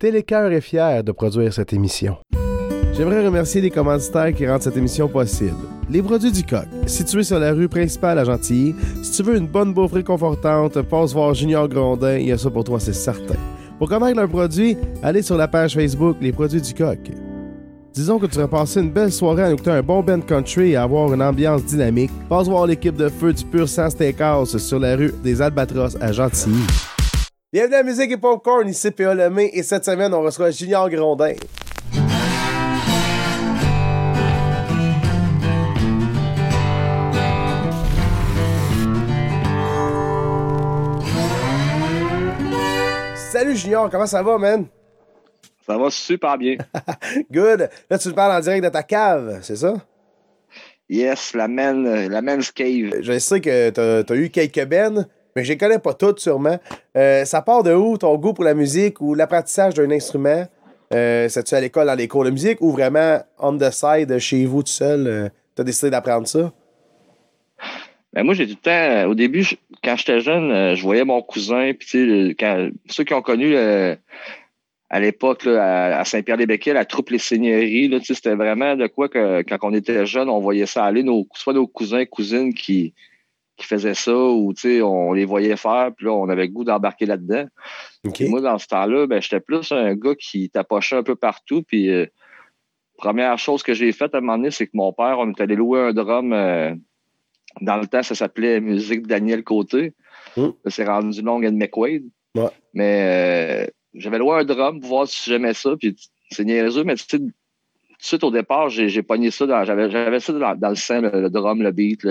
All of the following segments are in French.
Télécœur est fier de produire cette émission. J'aimerais remercier les commanditaires qui rendent cette émission possible. Les produits du coq, situés sur la rue principale à Gentilly. Si tu veux une bonne bouffe réconfortante, passe voir Junior Grondin, il y a ça pour toi, c'est certain. Pour connaître leurs produits, allez sur la page Facebook Les produits du coq. Disons que tu vas passer une belle soirée à écouter un bon band country et avoir une ambiance dynamique. Passe voir l'équipe de feu du Pur Sang Steakhouse sur la rue des Albatros à Gentilly. Bienvenue à Musique et Popcorn, ici P.A. Lemay et cette semaine, on reçoit Junior Grondin. Salut Junior, comment ça va, man? Ça va super bien. Good. Là, tu me parles en direct de ta cave, c'est ça? Yes, la, man, la Men's Cave. Je sais que tu as, eu quelques bennes, mais je les connais pas toutes sûrement. Euh, ça part de où ton goût pour la musique ou l'apprentissage d'un instrument? Euh, C'est-tu à l'école dans les cours de musique ou vraiment on the side chez vous tout seul? Euh, tu as décidé d'apprendre ça? Ben moi, j'ai du temps. Au début, quand j'étais jeune, euh, je voyais mon cousin, puis ceux qui ont connu à l'époque, à, Saint-Pierre-des-Béquets, la troupe Les Seigneuries, c'était vraiment de quoi que quand on était jeune, on voyait ça aller, nos, soit nos cousins cousines qui, qui faisaient ça, ou on les voyait faire, puis là, on avait le goût d'embarquer là-dedans. Moi, dans ce temps-là, ben, j'étais plus un gars qui tapochait un peu partout, puis euh, première chose que j'ai faite à un moment donné, c'est que mon père, on est allé louer un drum. Euh, dans le temps, ça s'appelait Musique Daniel Côté. Hum. C'est rendu Long and McQuaid. Mais euh, j'avais loué un drum pour voir si j'aimais ça. Puis c'est niaiseux, mais tu sais, tout de suite au départ, j'ai pogné ça. J'avais ça dans, le sein, le, drum, le beat.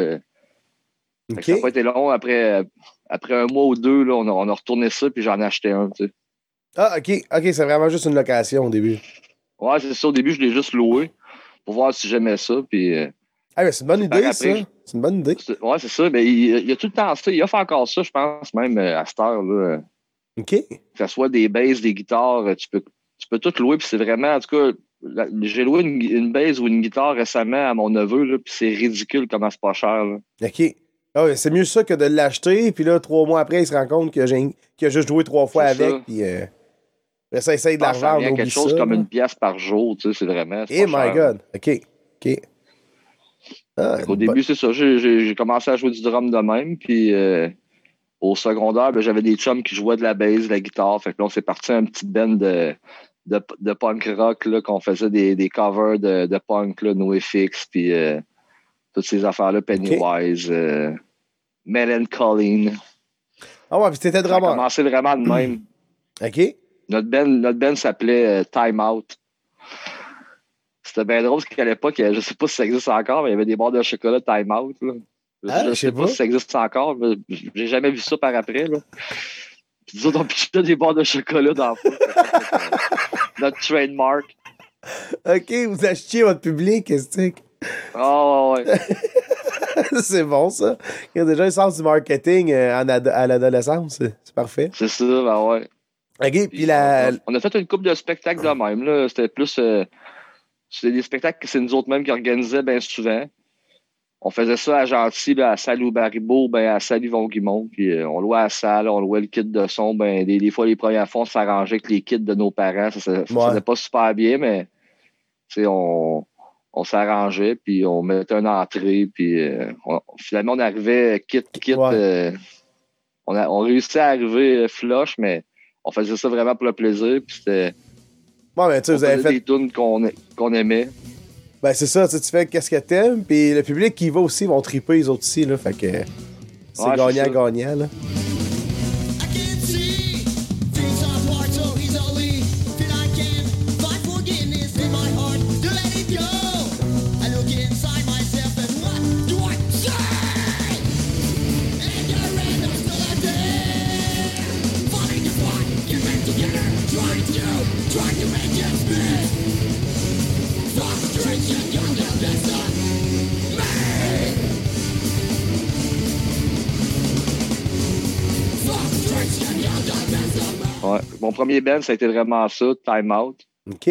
Ça n'a pas été long. Après, après un mois ou deux, là, on, a, on a retourné ça, puis j'en ai acheté un. Tu sais. Ah, OK. OK, c'est vraiment juste une location au début. Ouais, c'est ça. Au début, je l'ai juste loué pour voir si j'aimais ça. Puis. Euh, ah, mais c'est une bonne idée, ça. C'est une bonne idée. Ouais, c'est ça. Mais il, y a tout le temps ça. Il a fait encore ça, je pense, même euh, à cette heure. Là. OK. Que ce soit des basses, des guitares, tu peux, tu peux tout louer. Puis c'est vraiment, en tout cas, j'ai loué une, une bass ou une guitare récemment à mon neveu, là, puis c'est ridicule comment c'est pas cher. Là. OK. Ah c'est mieux ça que de l'acheter, puis là, trois mois après, il se rend compte qu'il a, juste joué trois fois avec, puis euh, ça essaye de la revendre. Il y a quelque chose comme une pièce par jour, tu sais, c'est vraiment. Eh my God! OK. OK. Ah, Au début, c'est ça. J'ai commencé à jouer du drum de même, puis. Euh, au secondaire, ben, j'avais des chums qui jouaient de la bass, de la guitare. Fait que là, on s'est parti un petit band de, de, punk rock, qu'on faisait des, des covers de, de punk, là, NoFX, puis euh, toutes ces affaires-là, Pennywise, okay. euh, Colleen. Ah ouais, puis c'était drôle. Ça a commencé vraiment de même. OK. Notre band, notre band s'appelait euh, Time Out. C'était bien drôle parce qu'à l'époque, je sais pas si ça existe encore, mais il y avait des barres de chocolat Time Out. Là. Ah, je ne sais pas, si ça existe encore. mais J'ai jamais vu ça par après. Là. Puis nous autres, on des barres de chocolat dans le Notre trademark. OK, vous achetiez votre public, est-ce Oh, ouais. c'est bon, ça. Il y a déjà un sens du marketing euh, à l'adolescence. C'est parfait. C'est ça, ben ouais. OK, puis la... On a fait une couple de spectacles de même. C'était plus... Euh, c'était des spectacles que c'est nous autres mêmes qui organisaient bien souvent on faisait ça à Gentil, à Salle ou Baribeau, ben, à Salle Yvon Guimont. Puis euh, on louait à la salle, on louait le kit de son. Ben, des, fois, les premières fois, on s'arrangeait avec les kits de nos parents. Ça ne faisait pas super bien, mais on, on s'arrangeait, puis on mettait une entrée. Puis euh, finalement, on arrivait kit, kit. Euh, on, a, on réussissait à arriver flush, mais on faisait ça vraiment pour le plaisir. Puis c'était. Bon, ben, tu vous avez fait. des tunes qu'on aimait. Ben, c'est ça, tu fais qu'est-ce que t'aimes, puis le public qui va aussi vont triper les autres aussi, là. Fait que c'est gagnant-gagnant, là. Premier band, ça a été vraiment ça, Time Out. OK.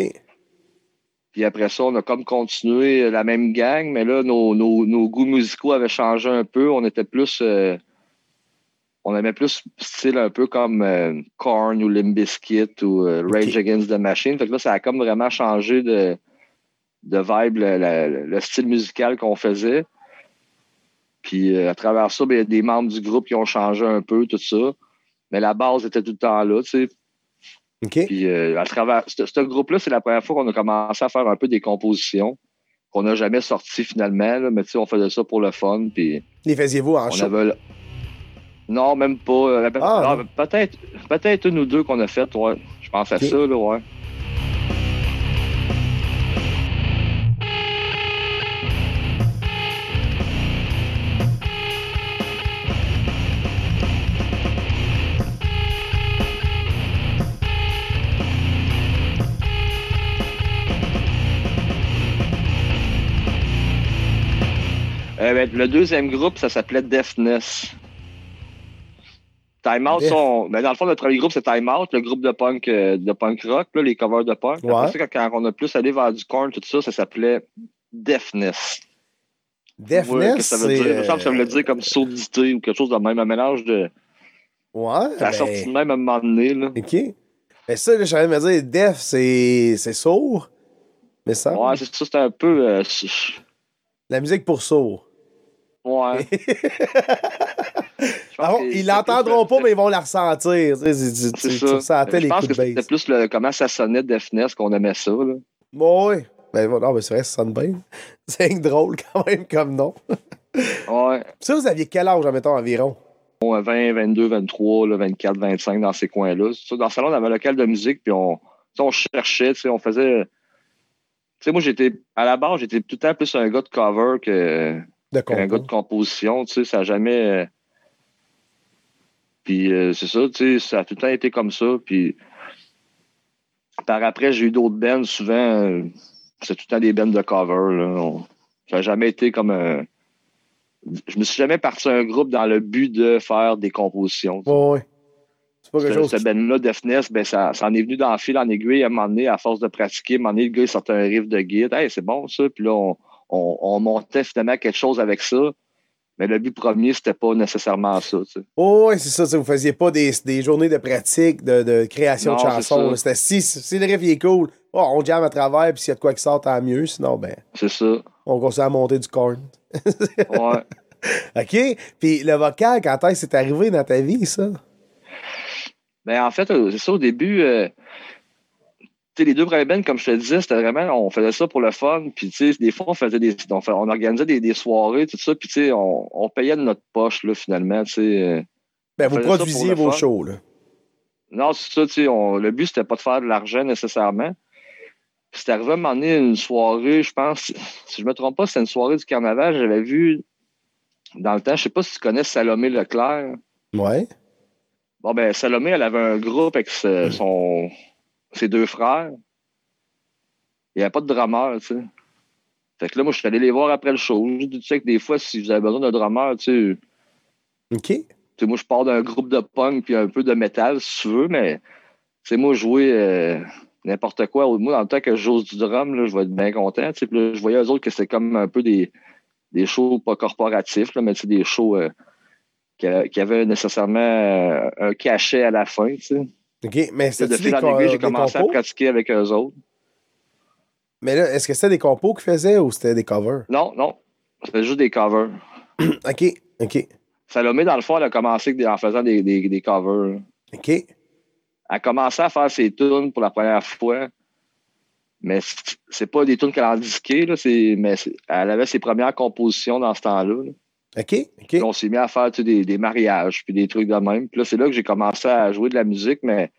Puis après ça, on a comme continué la même gang, mais là, nos, goûts musicaux avaient changé un peu. On était plus. Euh, on aimait plus style un peu comme euh, Korn ou Limp Bizkit ou euh, Rage Against the Machine. Fait que là, ça a comme vraiment changé de, de vibe, le, style musical qu'on faisait. Puis à travers ça, ben, il y a des membres du groupe qui ont changé un peu, tout ça. Mais la base était tout le temps là, tu sais. Puis à travers ce groupe-là, c'est la première fois qu'on a commencé à faire un peu des compositions qu'on n'a jamais sorti finalement. Là, mais on faisait ça pour le fun. Puis Les faisiez-vous en show? Non, même pas. Euh, ah, peut-être peut-être une ou deux qu'on a faites, ouais. Je pense à ça, là, ouais. Ben, le deuxième groupe, ça s'appelait Deafness. Time Out, sont, ben, dans le fond, notre premier groupe, c'est Time Out, le groupe de punk, euh, de punk rock, là, les covers de punk. Après quand on a plus allé vers du corn, tout ça, ça s'appelait Deafness. Deafness? ça veut dire? Il me semble que ça veut dire comme sourdité ou quelque chose de même, un mélange de. Ouais. Ça a ben sorti de même à un moment donné. Là. OK. Mais ça, je savais me dire, Deaf, c'est sourd. Mais ça. Ouais, c'est ça, c'est un peu. Euh, La musique pour sourd. Ouais. ah, ils l'entendront pas, mais ils vont la ressentir. C'est ça. ça les Je pense que c'était plus le, comment ça sonnait Deafness qu'on aimait ça. Là. Oui. Ben, non, mais c'est vrai, ça sonne bien. C'est drôle quand même comme nom. ouais. Ça, vous aviez quel âge, mettons, environ? 20, 22, 23, 24, 25 dans ces coins-là. Dans le salon, on avait un local de musique, puis on, on cherchait, on faisait. Tu sais, moi, j'étais. À la base, j'étais tout le temps plus un gars de cover que un gars de composition, tu sais, ça n'a jamais. Euh, puis euh, c'est ça, tu sais, ça a tout le temps été comme ça. Puis par après, j'ai eu d'autres bands, souvent, euh, c'est tout le temps des bands de cover. Là. ça n'a jamais été comme un. Je me suis jamais parti un groupe dans le but de faire des compositions. Oui, C'est pas quelque chose. Ce band-là, Deafness, ben, ça, ça en est venu dans le fil en aiguille à un moment donné, à force de pratiquer. À un moment donné, le gars, il sortait un riff de guide. Hey, c'est bon, ça. Puis là, on, on, montait finalement quelque chose avec ça. Mais le but premier, c'était pas nécessairement ça. Oh, oui, c'est ça. Vous faisiez pas des, journées de pratique, de, création de chansons. C'était si, si, le riff est cool, oh, on jamme à travers, puis s'il y a de quoi qui sort, tant mieux. Sinon, ben. C'est ça. On continue à monter du corn. ouais. OK. Puis le vocal, quand est-ce que c'est arrivé dans ta vie, ça? Ben, en fait, euh, c'est ça, au début. Euh, les deux premiers bands, comme je te disais, c'était vraiment, on faisait ça pour le fun. Puis, tu sais, des fois, on faisait des, on, organisait des, soirées, tout ça. Puis, tu sais, on, payait de notre poche, là, finalement, tu sais. Euh, ben, vous produisiez vos shows, là. Non, c'est ça, tu sais, le but, c'était pas de faire de l'argent nécessairement. Puis, c'était arrivé à m'emmener une soirée, je pense, si je me trompe pas, c'était une soirée du carnaval. J'avais vu, dans le temps, je sais pas si tu connais Salomé Leclerc. Ouais. Bon, ben, Salomé, elle avait un groupe avec son ses deux frères. Il n'y avait pas de drummer, tu sais. Fait que là, moi, je suis allé les voir après le show. Tu sais que des fois, si vous avez besoin d'un drummer, tu sais. OK. Tu moi, je pars d'un groupe de punk puis un peu de métal, si tu veux, mais, tu sais, moi, jouer euh, n'importe quoi. Moi, dans le temps que je joue du drum, là, je vais être bien content. Tu sais, je voyais eux autres que c'était comme un peu des, des shows pas corporatifs, là, mais tu sais, des shows euh, qui, avaient nécessairement euh, un cachet à la fin, tu sais. OK, mais c'était des, des j'ai commencé à pratiquer avec eux autres. Mais là, est-ce que c'était des compos qu'ils faisaient ou c'était des covers? Non, non. C'était juste des covers. OK, OK. Salomé, dans le fond, elle a commencé en faisant des, des, des covers. OK. Elle a commencé à faire ses tunes pour la première fois. Mais c'est pas des tunes qu'elle a là, mais elle avait ses premières compositions dans ce temps-là. là OK, on s'est mis à faire des, des, mariages, puis des trucs de même. Puis là, c'est là que j'ai commencé à jouer de la musique, mais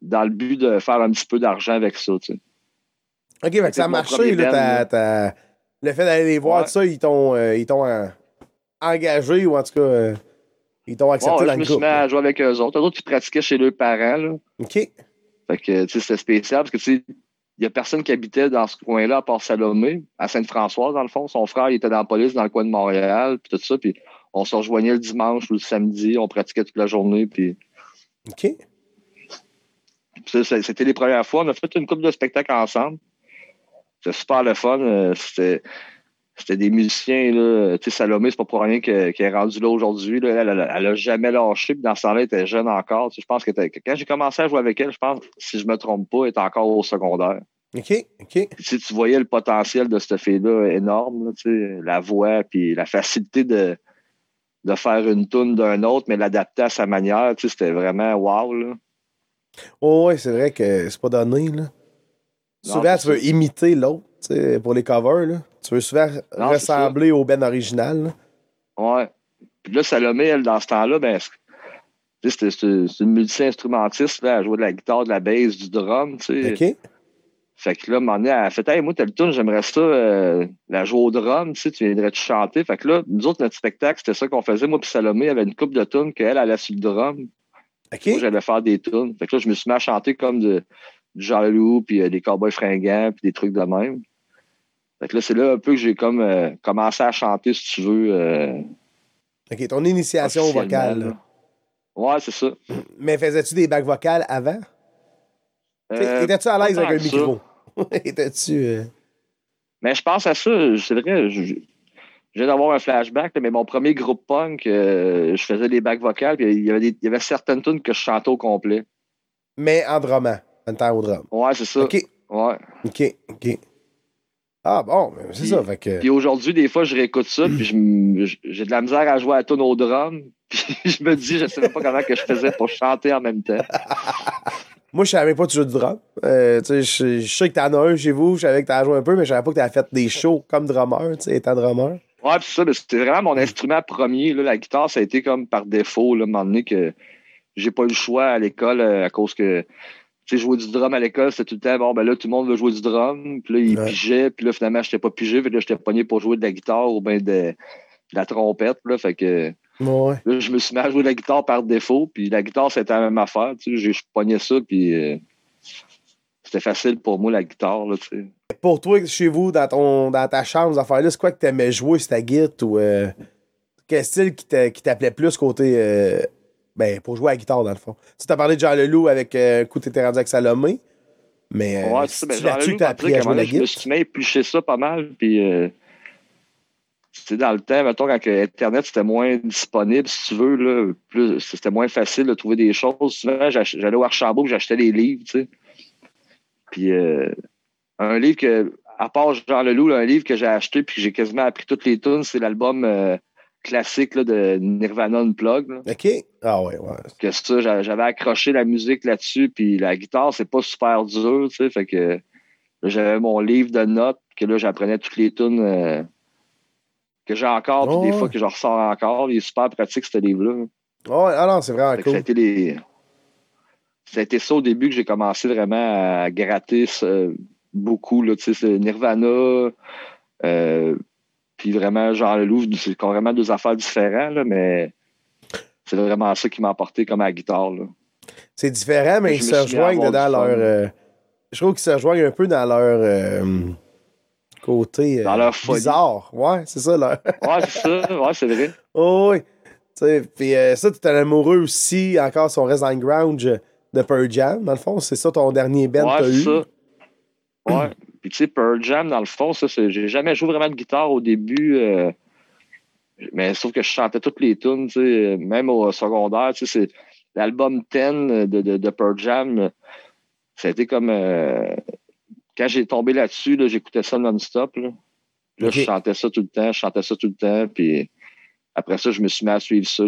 dans le but de faire un petit peu d'argent avec ça, tu sais. OK, fait que ça a marché, là, le fait d'aller les voir, ça, ils t'ont euh, euh, engagé, ou en tout cas, euh, ils t'ont accepté dans je me suis mis à jouer avec eux autres. Eux autres, ils pratiquaient chez leurs parents, là. OK. Fait que, tu sais, c'était spécial, parce que, tu sais, il n'y a personne qui habitait dans ce coin-là à part Salomé, à Sainte-Françoise, dans le fond. Son frère, il était dans la police dans le coin de Montréal, puis tout ça. Puis on se rejoignait le dimanche ou le samedi, on pratiquait toute la journée. Puis... OK. C'était les premières fois. On a fait une couple de spectacles ensemble. C'était super le fun. Euh, c'était c'était des musiciens, là. Tu sais, Salomé, c'est pas pour rien qu'elle est rendue là aujourd'hui. Elle, elle, a jamais lâché. Puis dans ce temps-là, elle était jeune encore. je pense que, quand j'ai commencé à jouer avec elle, je pense, si je me trompe pas, elle était encore au secondaire. OK, OK. Si tu voyais le potentiel de cette fille-là énorme, la voix, puis la facilité de, de faire une tune d'un autre, mais l'adapter à sa manière, c'était vraiment wow. Là. Oh, ouais, c'est vrai que c'est pas donné. Là. souvent, tu veux imiter l'autre pour les covers. Là. Tu veux souvent ressembler au Ben original. Ouais. Puis là, Salomé, elle, dans ce temps-là, ben, c'est une multi-instrumentiste. Elle jouait de la guitare, de la bass, du drum. OK. Fait que là, à un moment donné, elle a fait Hey, moi, t'as le tune, j'aimerais ça euh, la jouer au drum, tu sais, tu viendrais te chanter? Fait que là, nous autres, notre spectacle, c'était ça qu'on faisait. Moi puis Salomé avait une coupe de tunes qu'elle allait sur le drum. OK. Moi, j'allais faire des tunes. Fait que là, je me suis mis à chanter comme de, du Jean Leloup, puis euh, des cowboys fringants, puis des trucs de même. Fait que là, c'est là un peu que j'ai comme euh, commencé à chanter, si tu veux. OK, ton initiation vocale. Ouais, c'est ça. Mais faisais-tu des bacs vocales avant? Étais-tu à l'aise avec un micro? Étais-tu. Euh, mais je pense à ça, c'est vrai. Je, viens d'avoir un flashback, mais mon premier groupe punk, euh, je faisais des bacs vocales, puis il y avait, il y avait certaines tunes que je chantais au complet. Mais en drummant, en temps au drum. Ouais, c'est ça. OK. Ouais. OK, OK. Ah bon, c'est ça. Fait que... Puis aujourd'hui, des fois, je réécoute ça, puis j'ai de la misère à jouer à tune au drum. Puis je me dis, je ne savais pas comment que je faisais pour chanter en même temps. Moi, je savais pas que tu joues du drum. Euh, je, je sais que t'en as un chez vous, je savais que t'as joué un peu, mais je savais pas que t'avais fait des shows comme drummer, tu sais, étant drummer. Ouais, c'est ça, c'était vraiment mon instrument premier. Là, la guitare, ça a été comme par défaut, là, un moment donné que j'ai pas eu le choix à l'école euh, à cause que tu sais, jouer du drum à l'école, c'était tout le temps, bon, ben là, tout le monde veut jouer du drum. Puis là, il pigeait. Puis là, finalement, j'étais pas pigé. Puis là, j'étais pogné pour jouer de la guitare ou bien de, de, la trompette. Là, fait que je me suis mis à jouer de la guitare par défaut, puis la guitare, c'était la même affaire. Tu sais, je pognais ça, puis euh, c'était facile pour moi, la guitare. Là, tu sais. Pour toi, chez vous, dans, ton, dans ta chambre, là c'est quoi que tu aimais jouer, ta guitare ou euh, quel style qui t'appelait plus côté. Euh, ben, pour jouer à la guitare, dans le fond. Tu as parlé de Jean Leloup avec un coup, t'étais rendu avec Salomé. Mais ouais, c'est ben, là-dessus que t'as appris à jouer la guitare. Je me suis à ça pas mal, puis dans le temps, mettons, quand Internet c'était moins disponible, si tu veux, là, plus, c'était moins facile de trouver des choses. Souvent, j'allais au Archambault et j'achetais des livres, tu sais. Puis euh, un livre que, à part Jean Leloup, un livre que j'ai acheté puis que j'ai quasiment appris toutes les tunes, c'est l'album euh, classique là, de Nirvana Unplugged. Là. OK. Ah ouais, ouais. Que ça, j'avais accroché la musique là-dessus, puis la guitare, c'est pas super dur, tu sais. Fait que j'avais mon livre de notes, que là, j'apprenais toutes les tunes. Euh, que j'ai encore, puis des fois que je ressors encore. Il est super pratique, ce livre-là. Ouais, ah non, c'est vraiment cool. Ça a, été les... ça a été ça au début que j'ai commencé vraiment à gratter beaucoup. Là, Nirvana, euh, puis vraiment Jean Leloup, c'est vraiment deux affaires différentes, là, mais c'est vraiment ça qui m'a apporté comme à la guitare. C'est différent, mais ils se rejoignent dans leur. Euh, je trouve qu'ils se rejoignent un peu dans leur. Euh, côté euh, bizarre. Ouais, c'est ça. Là. ouais, c'est ça. Ouais, c'est vrai. Oh, oui. Puis ça, tu es amoureux aussi, encore, reste dans le ground de Pearl Jam, dans le fond. C'est ça ton dernier band que tu as eu? Ça. Ouais. Puis tu sais, Pearl Jam, dans le fond, ça, j'ai jamais joué vraiment de guitare au début. Euh, mais sauf que je chantais toutes les tunes, tu sais, même au secondaire. Tu sais, c'est l'album 10 de, de, de, Pearl Jam. Ça a été comme quand j'ai tombé là-dessus, là, j'écoutais ça non-stop. Là, là je chantais ça tout le temps, je chantais ça tout le temps. Puis après ça, je me suis mis à suivre ça.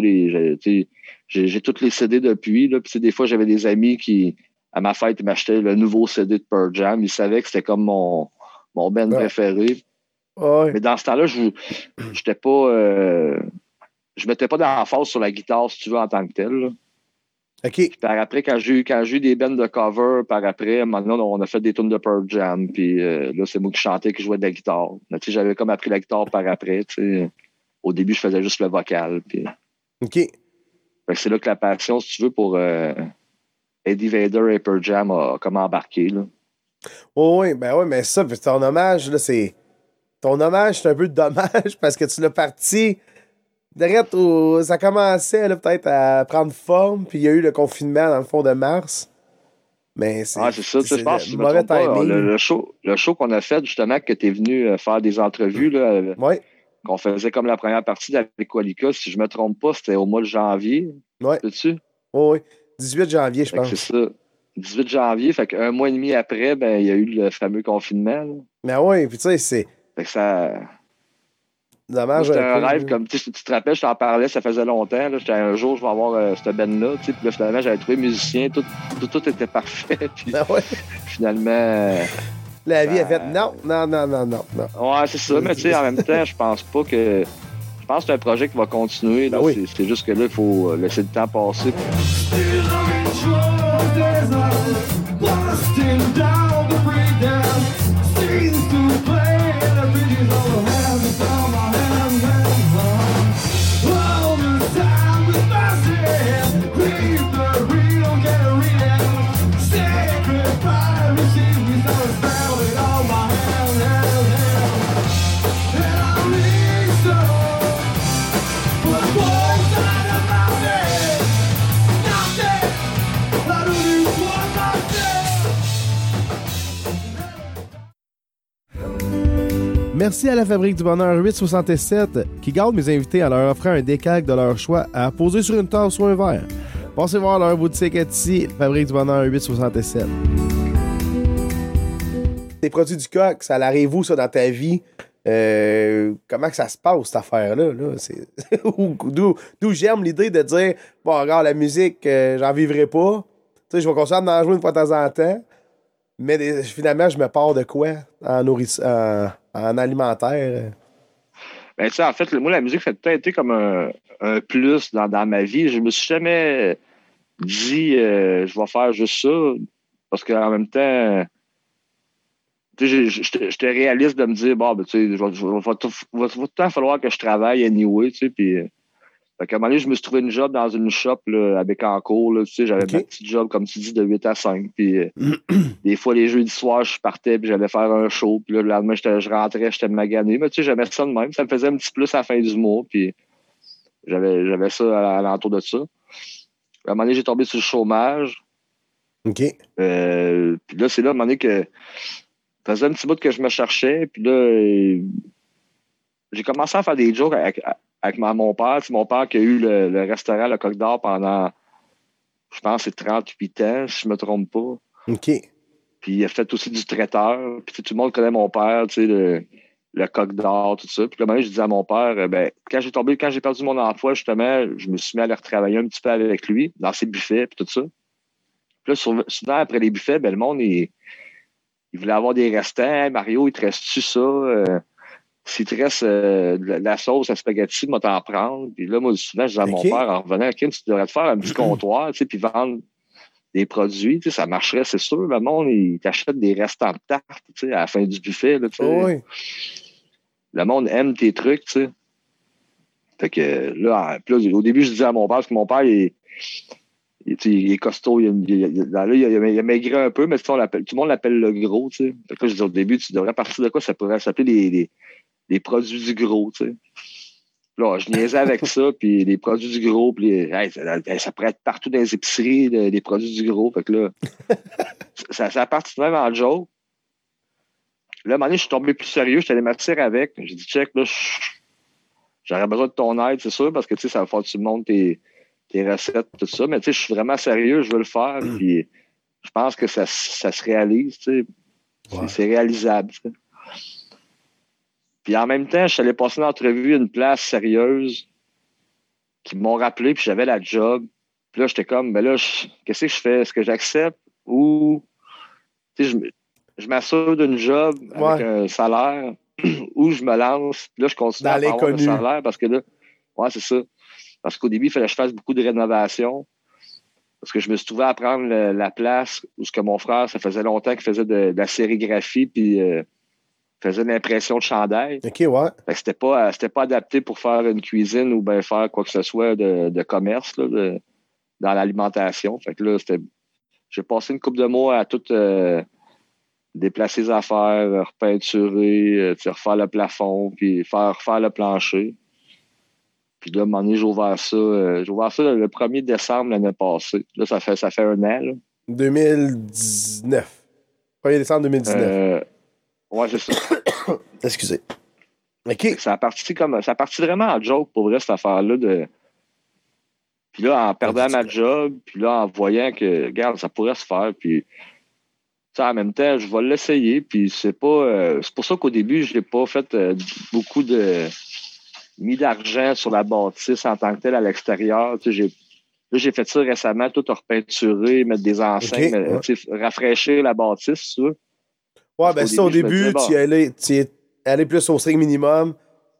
J'ai toutes les CD depuis. Là, puis des fois, j'avais des amis qui, à ma fête, m'achetaient le nouveau CD de Pearl Jam. Ils savaient que c'était comme mon, mon band préféré. Mais dans ce temps-là, je n'étais pas. Euh, je mettais pas d'emphase sur la guitare, si tu veux, en tant que tel. OK. par après, quand j'ai eu, des bands de cover, par après, maintenant, on a fait des tunes de Pearl Jam. Puis euh, là, c'est moi qui chantais, qui jouais de la guitare. J'avais comme appris la guitare par après. Au début, je faisais juste le vocal. Puis... OK. c'est là que la passion, si tu veux, pour euh, Eddie Vader et Pearl Jam a, comme embarqué. Là. oui, ben oui, mais ça, ton hommage, là, c'est. Ton hommage, c'est un peu dommage parce que tu l'as parti Derrière, ça commençait peut-être à prendre forme, puis il y a eu le confinement dans le fond de mars. Mais c'est Ah, c'est ça. Je pense, je mauvais pas, timing. le, le show, le show qu'on a fait, justement, que tu es venu euh, faire des entrevues, là, euh, qu'on faisait comme la première partie avec Walika, si je me trompe pas, c'était au mois de janvier. ouais, Sais-tu? ouais, ouais. 18 janvier, je pense. C'est ça. 18 janvier, fait qu'un mois et demi après, ben, il y a eu le fameux confinement. là. Mais ouais, puis tu sais, c'est Fait que ça. Dommage. C'était un rêve, comme tu, te rappelles, je t'en parlais, ça faisait longtemps. J'étais un jour, je vais avoir euh, cette band-là. Puis là, finalement, j'avais trouvé musicien, tout, tout, tout était parfait. Puis Ah ouais? finalement. euh, La vie a fait non, non, non, non, non, non. Ouais, c'est ça, mais tu sais, en même temps, je pense pas que. Je pense que c'est un projet qui va continuer. Ben oui. C'est- juste que là, il faut euh, laisser le temps passer. Still À la Fabrique du Bonheur 867 qui garde mes invités en leur offrant un décalque de leur choix à poser sur une tasse ou un verre. Passez voir leur boutique Etsy, Fabrique du Bonheur 867. Les produits du coq, ça l'arrive où ça dans ta vie? Euh, comment que ça se passe cette affaire-là? D'où d'où j'aime l'idée de dire Bon, regarde, la musique, euh, j'en vivrai pas. Tu sais, je vais continuer d'en jouer une fois de temps en temps. Mais des- finalement, je me pars de quoi en, nourrice- en, en alimentaire? Ben, tu sais, en fait, moi, la musique, ça a tout été comme un, un plus dans, ma vie. Je me suis jamais dit, euh, je vais faire juste ça. Parce qu'en même temps, j'étais réaliste de me dire, bon, ben, tu sais, vais- va va tout le temps falloir que je travaille anyway, tu puis. Fait qu'à un moment donné, je me suis trouvé une job dans une shop là, à Bécancour. Là, tu sais, j'avais ma petite job, comme tu dis, de 8 à 5. Puis euh, des fois, les jeudis soirs, je partais puis j'allais faire un show. Puis là, le lendemain, je rentrais, j'étais magané. Mais tu sais, j'aimais ça de même. Ça me faisait un petit plus à la fin du mois. Puis j'avais j'avais ça à, l'entour de ça. À un moment donné, j'ai tombé sur le chômage. OK. Euh, puis là, c'est là, à un moment donné, que ça faisait un petit bout que je me cherchais. Puis là, j'ai commencé à faire des jokes avec, avec ma- mon père. C'est mon père qui a eu le, le restaurant Le Coq d'Or pendant, je pense, c'est 38 ans, si je me trompe pas. OK. Puis il a fait aussi du traiteur. Puis tout le monde connaît mon père, tu sais, le, le coq d'or, tout ça. Puis là, un moment je disais à mon père, euh, ben, quand j'ai tombé, quand j'ai perdu mon emploi, justement, je me suis mis à aller retravailler un petit peu avec lui, dans ses buffets, puis tout ça. Puis là, sou- souvent, après les buffets, ben, le monde, il, il voulait avoir des restants. Hey, Mario, il te reste-tu ça? Euh, S'il te reste euh, de la, sauce à spaghetti, moi, t'en prendre. Puis là, moi, souvent, je disais à mon père, en revenant, Kim, tu devrais te faire un petit comptoir, tu sais, puis vendre des produits, tu sais, ça marcherait, c'est sûr. Le monde, il t'achète des restants de tarte, tu sais, à la fin du buffet, là, tu sais. Oh, oui. Le monde aime tes trucs, tu sais. Fait que là, au début, je disais à mon père, parce que mon père, il est, il, est costaud, il, là, il, a- maigri un peu, mais on tout le monde l'appelle le gros, tu sais. Fait que là, je disais au début, tu devrais partir de quoi? Ça pourrait s'appeler les, les, les produits du gros, tu sais. Là, je niaisais avec ça, puis les produits du gros, puis les- hey, ça, ça pourrait être partout dans les épiceries, le- les produits du gros. Fait que là, ça, ça a parti même en joke. Là, à un moment donné, je suis tombé plus sérieux, je suis allé m'attirer avec. J'ai dit, check, là, j'aurais besoin de ton aide, c'est sûr, parce que, tu sais, ça va faire que tu montes tes, tes recettes, tout ça. Mais, tu sais, je suis vraiment sérieux, je veux le faire, puis je pense que ça, ça se réalise, tu sais. Ouais. C'est réalisable, tu sais. Puis en même temps, je suis allé passer une entrevue à une place sérieuse qui m'ont rappelé, puis j'avais la job. Puis là, j'étais comme, ben là, qu'est-ce que je fais? Est-ce que j'accepte ou je, m'assure d'une job avec Ouais. un salaire ou je me lance. Puis là, je continue Dans à avoir l'inconnu. salaire parce que là, ouais, c'est ça. Parce qu'au début, il fallait que je fasse beaucoup de rénovation. Parce que je me suis trouvé à prendre le- la place où ce que mon frère, ça faisait longtemps qu'il faisait de, de la sérigraphie puis euh, faisait l'impression de chandail. OK, ouais. Fait que c'était pas, euh, c'était pas adapté pour faire une cuisine ou bien faire quoi que ce soit de, de commerce là, de- dans l'alimentation. Fait que là, c'était. J'ai passé une coupe de mois à tout euh, déplacer les affaires, repeinturer, euh, refaire le plafond, puis faire refaire le plancher. Puis là, à un moment donné, j'ai ouvert ça. euh, j'ai ouvert ça le, le 1er décembre l'année passée. Là, ça fait ça fait un an. là. 2019. 1er décembre 2019. Ouais, c'est ça. Excusez. OK. ça a parti comme ça a parti vraiment en joke pour vrai cette affaire-là de. Puis là, en perdant ma job, puis là, en voyant que, regarde, ça pourrait se faire, puis ça, en même temps, je vais l'essayer, puis c'est pas. euh, c'est pour ça qu'au début, je n'ai pas fait euh, beaucoup de. mis d'argent sur la bâtisse en tant que telle à l'extérieur. Tu sais, j'ai. Là, j'ai fait ça récemment, tout repeinturer, mettre des enseignes, euh, tu sais, rafraîchir la bâtisse, ça. Ouais, ben Au ça, au début, disais, bon. tu allais, tu es allé plus au strict minimum.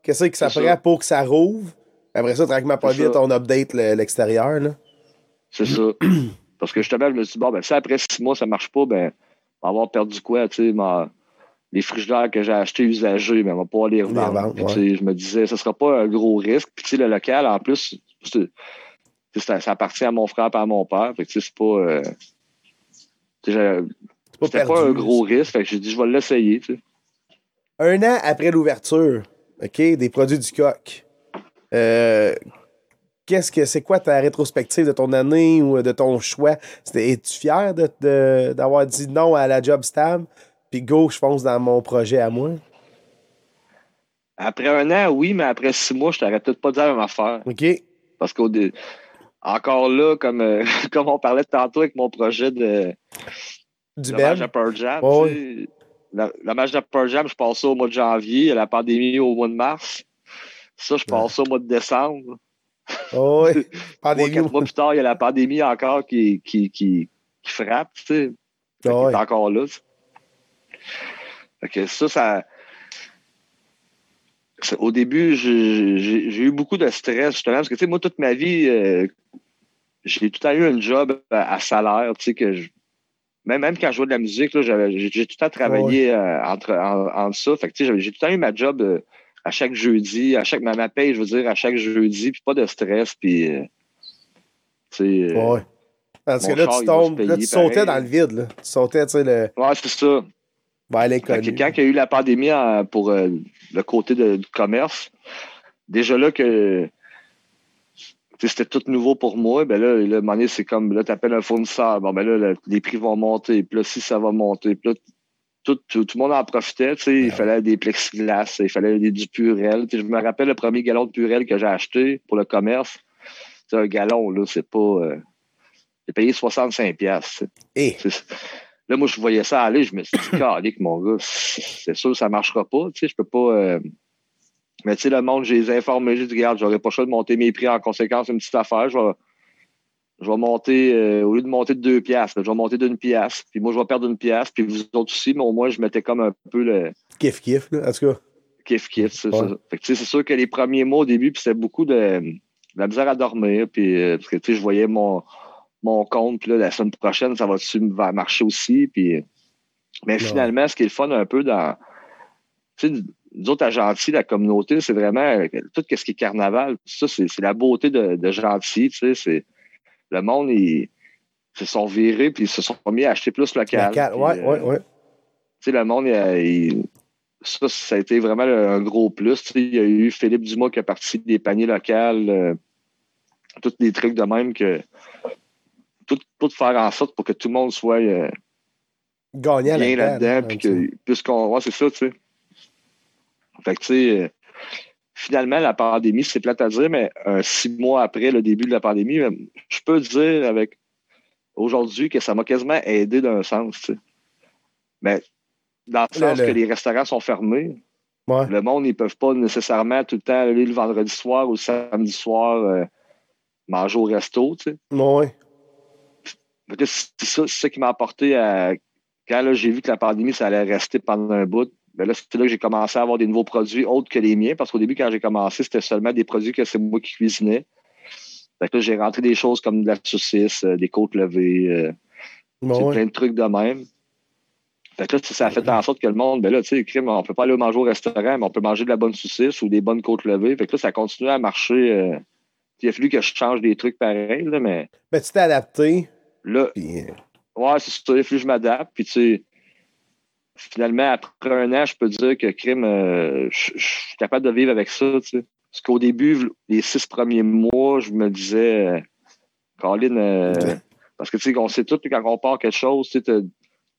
Qu'est-ce que ça prend ça. pour que ça rouvre? Après ça, tranquillement, pas vite, on update le- l'extérieur, là. C'est ça. Parce que justement, je me suis dit, bon, ben, si après six mois, ça marche pas, ben, on va avoir perdu quoi, tu sais, ma- les frigidaires que j'ai achetés usagés, mais on va pas les revendre. Puis, ouais. Je me disais, ce sera pas un gros risque. Puis, tu sais, le local, en plus, ça, ça appartient à mon frère et à mon père. Fait que, tu sais, c'est pas. euh, pas C'était pas perdu. un gros risque. Fait que j'ai dit, je vais l'essayer, tu sais. Un an après l'ouverture, OK, des produits du coq, euh, qu'est-ce que c'est quoi ta rétrospective de ton année ou de ton choix? C'était- Es-tu fier de- de- d'avoir dit non à la job stable? Puis go, je fonce dans mon projet à moi. Après un an, oui, mais après six mois, je t'aurais peut-être pas dit la même affaire. OK? Parce qu'au encore là, comme, euh, comme on parlait tantôt avec mon projet de, Du Ben? de Pearl Jam. Sais, Le, le match de Pearl Jam, je passe ça au mois de janvier, la pandémie au mois de mars. Ça, je passe ça au mois de décembre. Oh, oui. Pandémie. quatre mois plus tard, il y a la pandémie encore qui, qui, qui, qui frappe, tu sais. Ah ouais. est encore là. tu sais. Fait que ça, ça. Au début, j'ai eu beaucoup de stress, justement, parce que, tu sais, moi, toute ma vie, euh, j'ai tout temps eu un job à, à salaire, tu sais, que je- même, même quand je jouais de la musique, j'ai tout le temps travaillé euh, entre, en, entre ça. Fait que, j'ai tout le temps eu ma job euh, à chaque jeudi, à chaque, ma, ma paye, je veux dire, à chaque jeudi, puis pas de stress, puis, euh, tu sais, Ouais. Parce que là, char, tu tombes, là, tu sautais pareil. dans le vide, là. Tu sautais, tu sais, le. ouais, c'est ça. Ben, quand il y a eu la pandémie en- pour le côté de- du commerce, déjà là que c'était tout nouveau pour moi, ben là, là, donné, c'est comme là, tu appelles un fournisseur, bon ben là, le- les prix vont monter, puis là, si ça va monter, puis là, tout, tout, tout le monde en profitait, tu sais, il fallait des plexiglas, il fallait des, du purel. Tu sais, je me rappelle le premier gallon de purel que j'ai acheté pour le commerce. C'est un gallon, là, c'est pas. euh, j'ai payé 65$. piastres, tu sais. Et, C'est- Là, moi, je voyais ça aller, je me suis dit, calique, mon gars, c'est sûr, ça marchera pas, tu sais, je peux pas. euh, Mais tu sais, le monde, je les ai informés, j'ai dit, regarde, j'aurais pas le choix de monter mes prix en conséquence, une petite affaire, je vais, je vais monter, euh, au lieu de monter de deux piastres, je vais monter d'une piastre, puis moi, je vais perdre une piastre, puis vous autres aussi, mais au moins, je mettais comme un peu le kiff, kiff, là. En tout cas. kiff kiff, c'est Ouais. ça. Fait que tu sais, c'est sûr que les premiers mois au début, puis c'était beaucoup de, de la misère à dormir, puis euh, parce que tu sais, je voyais mon, mon compte, puis là, la semaine prochaine, ça va-tu va marcher aussi, puis mais Ouais. finalement, ce qui est le fun un peu dans, tu sais, nous autres, à Gentil, la communauté, c'est vraiment euh, tout ce qui est carnaval, ça, c'est la beauté de, de Gentil, tu sais, c'est le monde, ils se sont virés, puis ils se sont mis à acheter plus local. Euh, ouais, ouais. tu sais, le monde, il, il- ça, ça a été vraiment un gros plus. Tu sais, il y a eu Philippe Dumas qui a parti des paniers locaux, euh, tous des trucs de même que tout, tout faire en sorte pour que tout le monde soit euh, Gagnant bien là-dedans, là-dedans, là, puis que puisqu'on. Ouais, c'est ça, tu sais. Fait que tu sais, euh, finalement, la pandémie, c'est plate à dire, mais euh, six mois après le début de la pandémie, euh, je peux dire avec aujourd'hui que ça m'a quasiment aidé d'un sens, tu sais. Mais dans le sens le- que les restaurants sont fermés. Ouais. le monde, ils peuvent pas nécessairement tout le temps aller le vendredi soir ou le samedi soir euh, manger au resto, tu sais. Ouais. C'est ça, ça qui m'a apporté à. Quand j'ai vu que la pandémie, ça allait rester pendant un bout, ben là, c'est là que j'ai commencé à avoir des nouveaux produits autres que les miens, parce qu'au début, quand j'ai commencé, c'était seulement des produits que c'est moi qui cuisinais. Fait que là, j'ai rentré des choses comme de la saucisse, euh, des côtes levées, euh, ouais. plein de trucs de même. Fait que là, ça a fait en sorte que le monde, ben là, tu sais, crime, on peut pas aller manger au restaurant, mais on peut manger de la bonne saucisse ou des bonnes côtes levées. Fait que là, ça a continué à marcher. euh, il a fallu que je change des trucs pareils, là, mais Ben, tu t'es adapté. là, Puis, Ouais, c'est ça. Il a fallu que je m'adapte. Puis, tu sais, finalement, après un an, je peux dire que crime, euh, je je suis capable de vivre avec ça, tu sais. Parce qu'au début, les six premiers mois, je me disais, euh, Colin, euh, Parce que, tu sais, on sait tout, puis quand on part quelque chose, tu sais,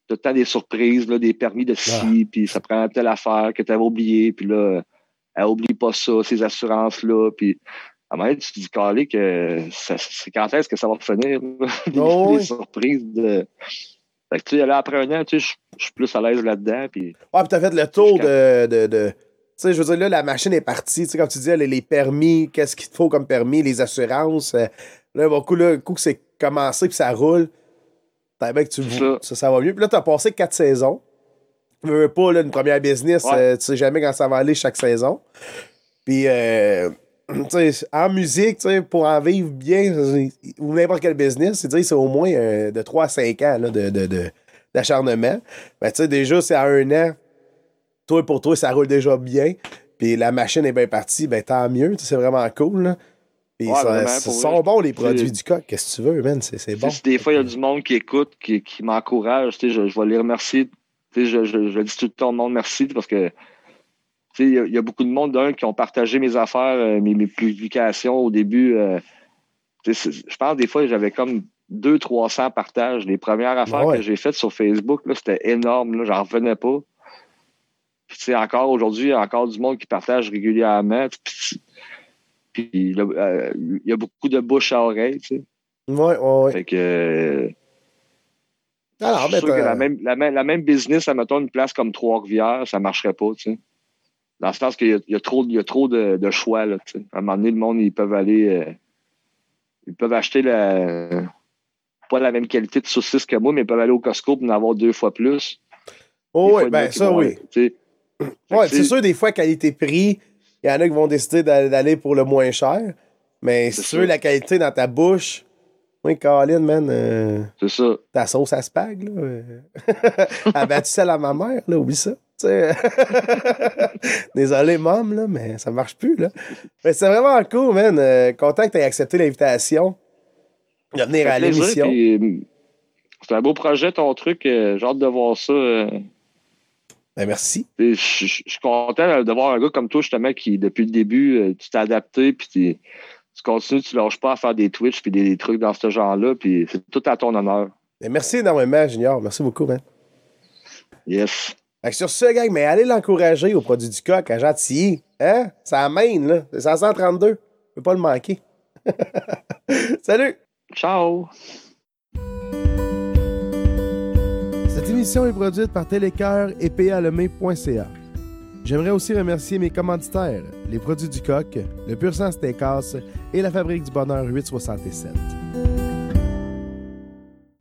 t'as tant des surprises, là, des permis de ci, puis ça prend telle affaire que tu avais oublié, puis là, elle oublie pas ça, ces assurances-là, puis à un moment donné, tu te dis, calé, que c'est quand est-ce que ça va finir, là, des, Oh, oui. surprises de... Fait que, tu sais, là, après un an, tu sais, je suis plus à l'aise là-dedans, puis Ouais, puis t'as fait le tour de. de, de- Tu sais, je veux dire, là, la machine est partie. Tu sais, comme tu disais, les, les permis, qu'est-ce qu'il te faut comme permis, les assurances. euh, là, bon, coup, là, coup que c'est commencé puis ça roule, t'as bien que tu vois. Ça. ça va mieux. Puis là, t'as passé quatre saisons. Tu veux pas, là, une première business, Ouais. euh, tu sais jamais quand ça va aller chaque saison. Puis, euh, en musique, tu sais, pour en vivre bien, ou n'importe quel business, c'est c'est au moins euh, de 3 à 5 ans là, de, de, de- d'acharnement. Ben, tu sais, déjà, c'est à un an, toi pour toi, ça roule déjà bien. Puis la machine est bien partie, ben tant mieux. C'est vraiment cool. Là. Puis Ouais, ça, sont vrai. bons les produits du coq. Qu'est-ce que tu veux, man? C'est, bon. si des fois, il y a du monde qui écoute, qui, qui m'encourage, je, je vais les remercier. Je, je, je dis tout le temps au monde merci parce que il y, a- il y a beaucoup de monde d'un qui ont partagé mes affaires, euh, mes, mes publications au début. euh, je pense des fois j'avais comme 200-300 partages. Les premières affaires Ouais. que j'ai faites sur Facebook, c'était énorme. J'en revenais pas. Puis, encore aujourd'hui, il y a encore du monde qui partage régulièrement. Puis, euh, il y a beaucoup de bouche à oreille. Ouais, ouais, ouais. Fait que. euh, Alors, je ben, suis sûr que la même, la, même, la même business, à mettons une place comme Trois-Rivières, ça marcherait pas. Dans le sens qu'il y a, il y a trop, il y a trop de, de choix, là. À un moment donné, le monde, ils peuvent aller. euh, ils peuvent acheter la. Pas la même qualité de saucisse que moi, mais ils peuvent aller au Costco pour en avoir deux fois plus. Oh, Des ouais, fois, il y en a ben ça, oui. Ouais, c'est sûr, des fois, qualité-prix, il y en a qui vont décider d'a- d'aller pour le moins cher. Mais si C'est tu veux la qualité dans ta bouche, oui, Colin, man, euh, C'est ça. ta sauce à spag, là. Elle a battu celle à ma mère, là, oublie ça. Désolé, mom, là, mais ça marche plus, là. Mais c'est vraiment cool, man. Euh, content que tu aies accepté l'invitation de venir à l'émission. euh, C'est un beau projet, ton truc. euh, J'ai hâte de voir ça. euh, Ben, merci. Je suis content de voir un gars comme toi, justement, qui, depuis le début, tu t'es adapté, puis tu, tu continues, tu lâches pas à faire des Twitch, puis des, des trucs dans ce genre-là, puis c'est tout à ton honneur. Ben, merci énormément, Junior. Merci beaucoup, man. Yes. Fait que sur ce, gang, mais allez l'encourager au produit du coq à Gentilly. Hein? Ça amène, là. C'est 532. Je peux pas le manquer. Salut! Ciao! Cette émission est produite par Télécœur et PALemé.ca. J'aimerais aussi remercier mes commanditaires, les produits du coq, le Pur Sang Steakhouse et la Fabrique du Bonheur 867.